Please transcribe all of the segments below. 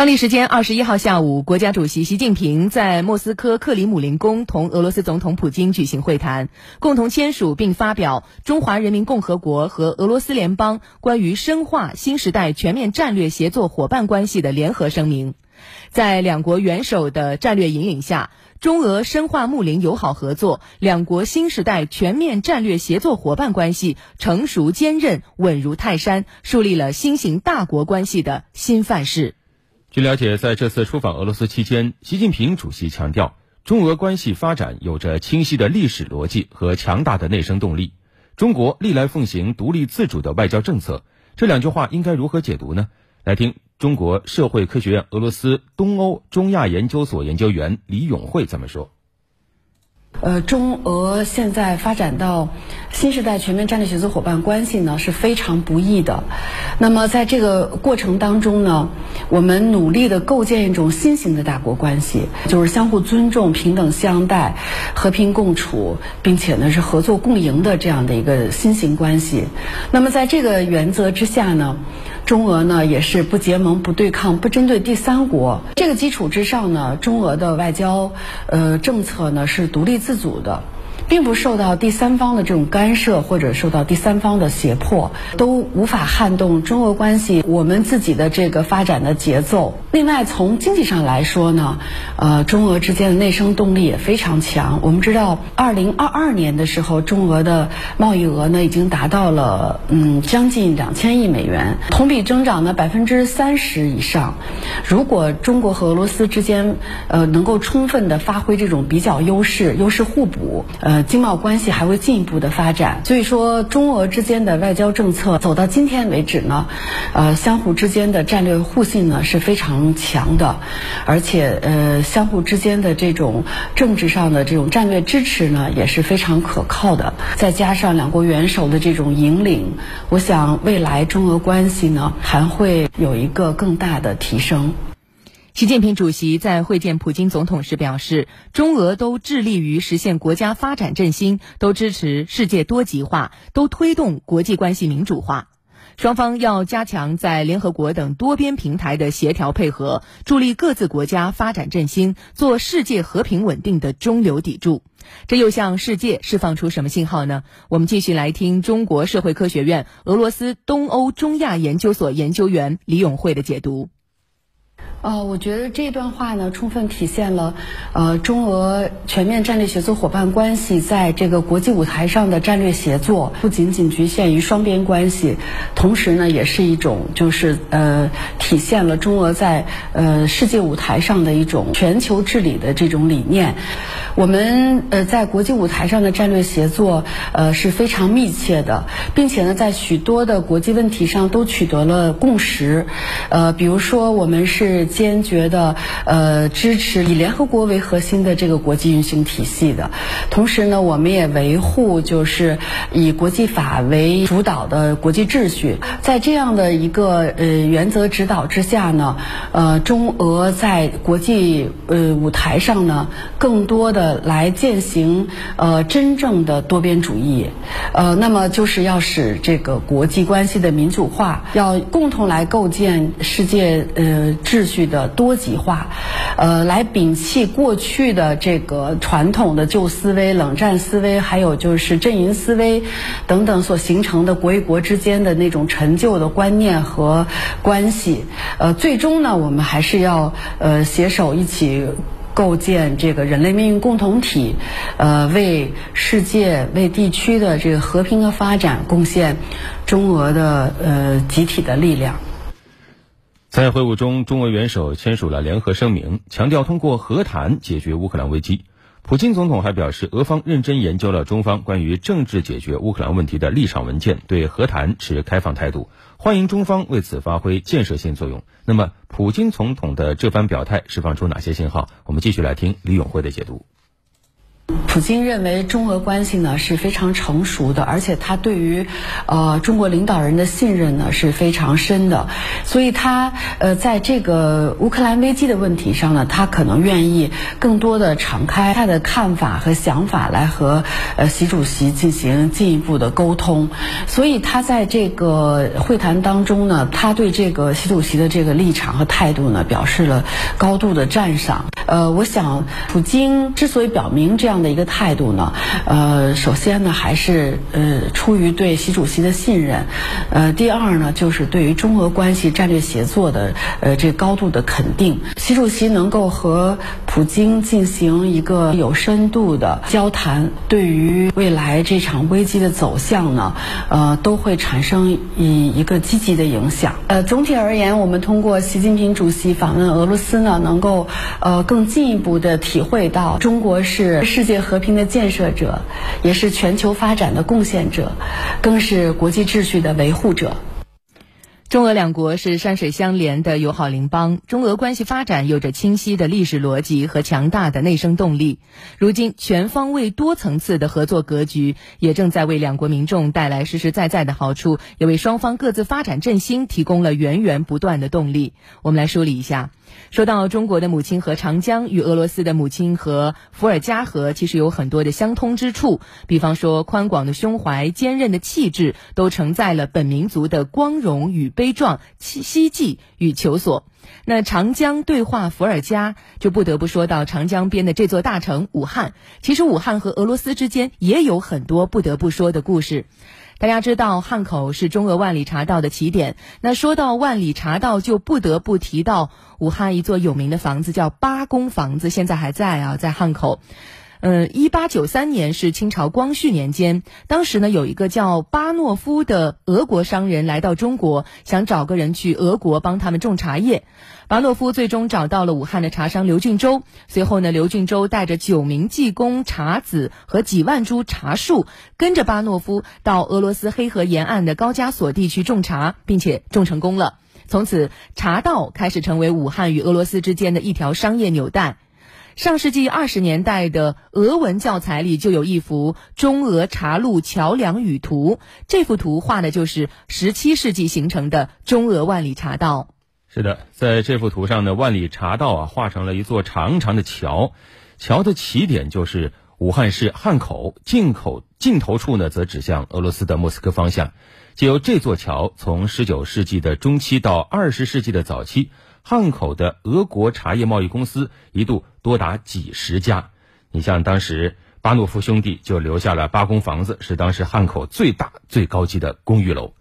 当地时间二十一号下午，国家主席习近平在莫斯科克里姆林宫同俄罗斯总统普京举行会谈，共同签署并发表《中华人民共和国和俄罗斯联邦关于深化新时代全面战略协作伙伴关系的联合声明》。在两国元首的战略引领下，中俄深化睦邻友好合作，两国新时代全面战略协作伙伴关系成熟坚韧、稳如泰山，树立了新型大国关系的新范式。据了解，在这次出访俄罗斯期间，习近平主席强调，中俄关系发展有着清晰的历史逻辑和强大的内生动力。中国历来奉行独立自主的外交政策，这两句话应该如何解读呢？来听中国社会科学院俄罗斯东欧中亚研究所研究员李永慧怎么说。呃，中俄现在发展到新时代全面战略协作伙伴关系呢是非常不易的。那么在这个过程当中呢，我们努力的构建一种新型的大国关系，就是相互尊重、平等相待、和平共处，并且呢是合作共赢的这样的一个新型关系。那么在这个原则之下呢，中俄呢也是不结盟、不对抗、不针对第三国。这个基础之上呢，中俄的外交呃政策呢是独立自。主的。并不受到第三方的这种干涉，或者受到第三方的胁迫，都无法撼动中俄关系我们自己的这个发展的节奏。另外，从经济上来说呢，呃，中俄之间的内生动力也非常强。我们知道，二零二二年的时候，中俄的贸易额呢已经达到了嗯将近两千亿美元，同比增长呢百分之三十以上。如果中国和俄罗斯之间呃能够充分的发挥这种比较优势、优势互补，呃。呃经贸关系还会进一步的发展，所以说中俄之间的外交政策走到今天为止呢，呃，相互之间的战略互信呢是非常强的，而且呃，相互之间的这种政治上的这种战略支持呢也是非常可靠的。再加上两国元首的这种引领，我想未来中俄关系呢还会有一个更大的提升。习近平主席在会见普京总统时表示，中俄都致力于实现国家发展振兴，都支持世界多极化，都推动国际关系民主化。双方要加强在联合国等多边平台的协调配合，助力各自国家发展振兴，做世界和平稳定的中流砥柱。这又向世界释放出什么信号呢？我们继续来听中国社会科学院俄罗斯东欧中亚研究所研究员李永慧的解读。呃，我觉得这段话呢，充分体现了，呃，中俄全面战略协作伙伴关系在这个国际舞台上的战略协作，不仅仅局限于双边关系，同时呢，也是一种就是呃，体现了中俄在呃世界舞台上的一种全球治理的这种理念。我们呃在国际舞台上的战略协作呃是非常密切的，并且呢，在许多的国际问题上都取得了共识。呃，比如说我们是。是坚决的呃支持以联合国为核心的这个国际运行体系的，同时呢，我们也维护就是以国际法为主导的国际秩序。在这样的一个呃原则指导之下呢，呃，中俄在国际呃舞台上呢，更多的来践行呃真正的多边主义，呃，那么就是要使这个国际关系的民主化，要共同来构建世界呃秩秩序。的多极化，呃，来摒弃过去的这个传统的旧思维、冷战思维，还有就是阵营思维等等所形成的国与国之间的那种陈旧的观念和关系。呃，最终呢，我们还是要呃携手一起构建这个人类命运共同体，呃，为世界、为地区的这个和平和发展贡献中俄的呃集体的力量。在会晤中，中俄元首签署了联合声明，强调通过和谈解决乌克兰危机。普京总统还表示，俄方认真研究了中方关于政治解决乌克兰问题的立场文件，对和谈持开放态度，欢迎中方为此发挥建设性作用。那么，普京总统的这番表态释放出哪些信号？我们继续来听李永辉的解读。普京认为中俄关系呢是非常成熟的，而且他对于呃中国领导人的信任呢是非常深的，所以他呃在这个乌克兰危机的问题上呢，他可能愿意更多的敞开他的看法和想法来和呃习主席进行进一步的沟通，所以他在这个会谈当中呢，他对这个习主席的这个立场和态度呢表示了高度的赞赏。呃，我想普京之所以表明这样的一个的态度呢，呃，首先呢还是呃出于对习主席的信任，呃，第二呢就是对于中俄关系战略协作的呃这高度的肯定。习主席能够和普京进行一个有深度的交谈，对于未来这场危机的走向呢，呃，都会产生以一个积极的影响。呃，总体而言，我们通过习近平主席访问俄罗斯呢，能够呃更进一步的体会到中国是世界和平的建设者，也是全球发展的贡献者，更是国际秩序的维护者。中俄两国是山水相连的友好邻邦，中俄关系发展有着清晰的历史逻辑和强大的内生动力。如今，全方位、多层次的合作格局也正在为两国民众带来实实在在的好处，也为双方各自发展振兴提供了源源不断的动力。我们来梳理一下。说到中国的母亲河长江与俄罗斯的母亲河伏尔加河，其实有很多的相通之处。比方说，宽广的胸怀、坚韧的气质，都承载了本民族的光荣与悲壮、希冀与求索。那长江对话伏尔加，就不得不说到长江边的这座大城武汉。其实，武汉和俄罗斯之间也有很多不得不说的故事。大家知道汉口是中俄万里茶道的起点。那说到万里茶道，就不得不提到武汉一座有名的房子，叫八公房子，现在还在啊，在汉口。嗯，一八九三年是清朝光绪年间，当时呢有一个叫巴诺夫的俄国商人来到中国，想找个人去俄国帮他们种茶叶。巴诺夫最终找到了武汉的茶商刘俊洲，随后呢，刘俊洲带着九名技工、茶籽和几万株茶树，跟着巴诺夫到俄罗斯黑河沿岸的高加索地区种茶，并且种成功了。从此，茶道开始成为武汉与俄罗斯之间的一条商业纽带。上世纪二十年代的俄文教材里就有一幅中俄茶路桥梁与图，这幅图画的就是十七世纪形成的中俄万里茶道。是的，在这幅图上呢，万里茶道啊画成了一座长长的桥，桥的起点就是武汉市汉口，进口尽头处呢则指向俄罗斯的莫斯科方向。借由这座桥，从十九世纪的中期到二十世纪的早期，汉口的俄国茶叶贸易公司一度多达几十家。你像当时巴诺夫兄弟就留下了八公房子，是当时汉口最大最高级的公寓楼。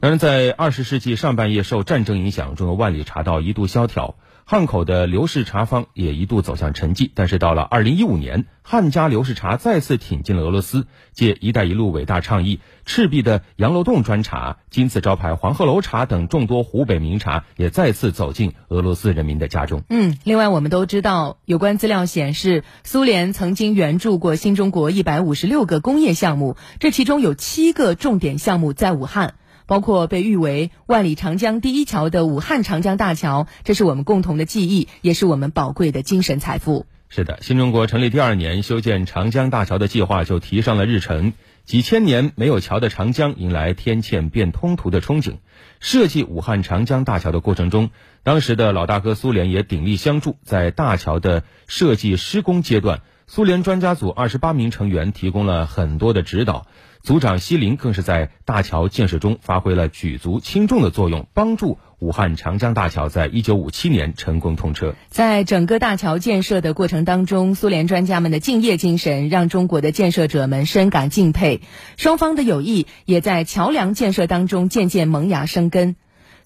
当然，在二十世纪上半叶，受战争影响，中国万里茶道一度萧条，汉口的刘氏茶坊也一度走向沉寂。但是到了二零一五年，汉家刘氏茶再次挺进了俄罗斯，借“一带一路”伟大倡议，赤壁的杨楼洞砖茶、金字招牌黄鹤楼茶等众多湖北名茶也再次走进俄罗斯人民的家中。嗯，另外我们都知道，有关资料显示，苏联曾经援助过新中国一百五十六个工业项目，这其中有七个重点项目在武汉。包括被誉为万里长江第一桥的武汉长江大桥，这是我们共同的记忆，也是我们宝贵的精神财富。是的，新中国成立第二年，修建长江大桥的计划就提上了日程。几千年没有桥的长江，迎来天堑变通途的憧憬。设计武汉长江大桥的过程中，当时的老大哥苏联也鼎力相助。在大桥的设计施工阶段，苏联专家组二十八名成员提供了很多的指导。组长西林更是在大桥建设中发挥了举足轻重的作用，帮助武汉长江大桥在一九五七年成功通车。在整个大桥建设的过程当中，苏联专家们的敬业精神让中国的建设者们深感敬佩。双方的友谊也在桥梁建设当中渐渐萌芽生根。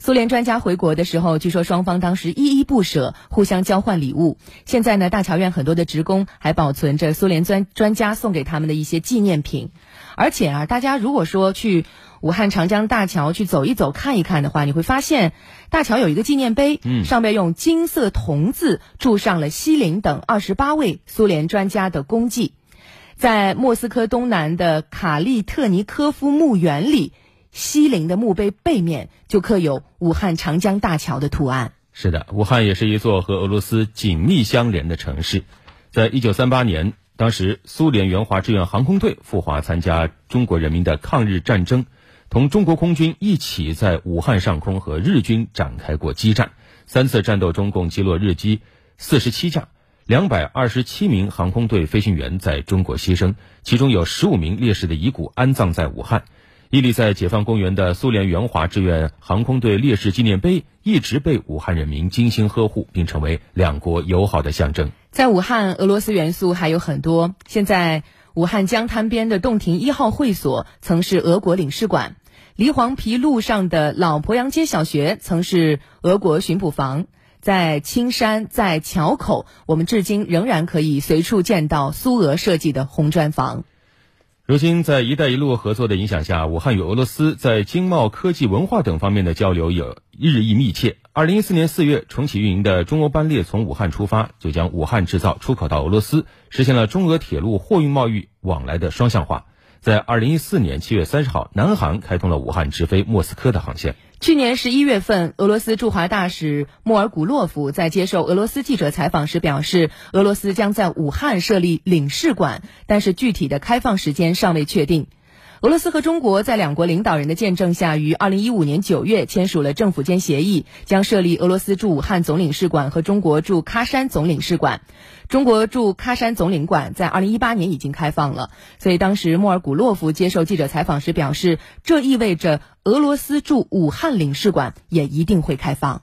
苏联专家回国的时候，据说双方当时依依不舍，互相交换礼物。现在呢，大桥院很多的职工还保存着苏联专专家送给他们的一些纪念品。而且啊，大家如果说去武汉长江大桥去走一走、看一看的话，你会发现大桥有一个纪念碑，嗯，上面用金色铜字铸上了西林等二十八位苏联专家的功绩。在莫斯科东南的卡利特尼科夫墓园里，西陵的墓碑背面就刻有武汉长江大桥的图案。是的，武汉也是一座和俄罗斯紧密相连的城市。在一九三八年，当时苏联援华志愿航空队赴华参加中国人民的抗日战争，同中国空军一起在武汉上空和日军展开过激战。三次战斗中共击落日机四十七架，两百二十七名航空队飞行员在中国牺牲，其中有十五名烈士的遗骨安葬在武汉。屹立在解放公园的苏联援华志愿航空队烈士纪念碑一直被武汉人民精心呵护，并成为两国友好的象征。在武汉，俄罗斯元素还有很多。现在，武汉江滩边的洞庭一号会所曾是俄国领事馆，梨黄陂路上的老鄱阳街小学曾是俄国巡捕房。在青山，在桥口，我们至今仍然可以随处见到苏俄设计的红砖房。如今，在“一带一路”合作的影响下，武汉与俄罗斯在经贸、科技、文化等方面的交流也日益密切。二零一四年四月重启运营的中欧班列从武汉出发，就将武汉制造出口到俄罗斯，实现了中俄铁路货运贸易往来的双向化。在二零一四年七月三十号，南航开通了武汉直飞莫斯科的航线。去年十一月份，俄罗斯驻华大使莫尔古洛夫在接受俄罗斯记者采访时表示，俄罗斯将在武汉设立领事馆，但是具体的开放时间尚未确定。俄罗斯和中国在两国领导人的见证下，于二零一五年九月签署了政府间协议，将设立俄罗斯驻武汉总领事馆和中国驻喀山总领事馆。中国驻喀山总领馆在二零一八年已经开放了，所以当时莫尔古洛夫接受记者采访时表示，这意味着俄罗斯驻武汉领事馆也一定会开放。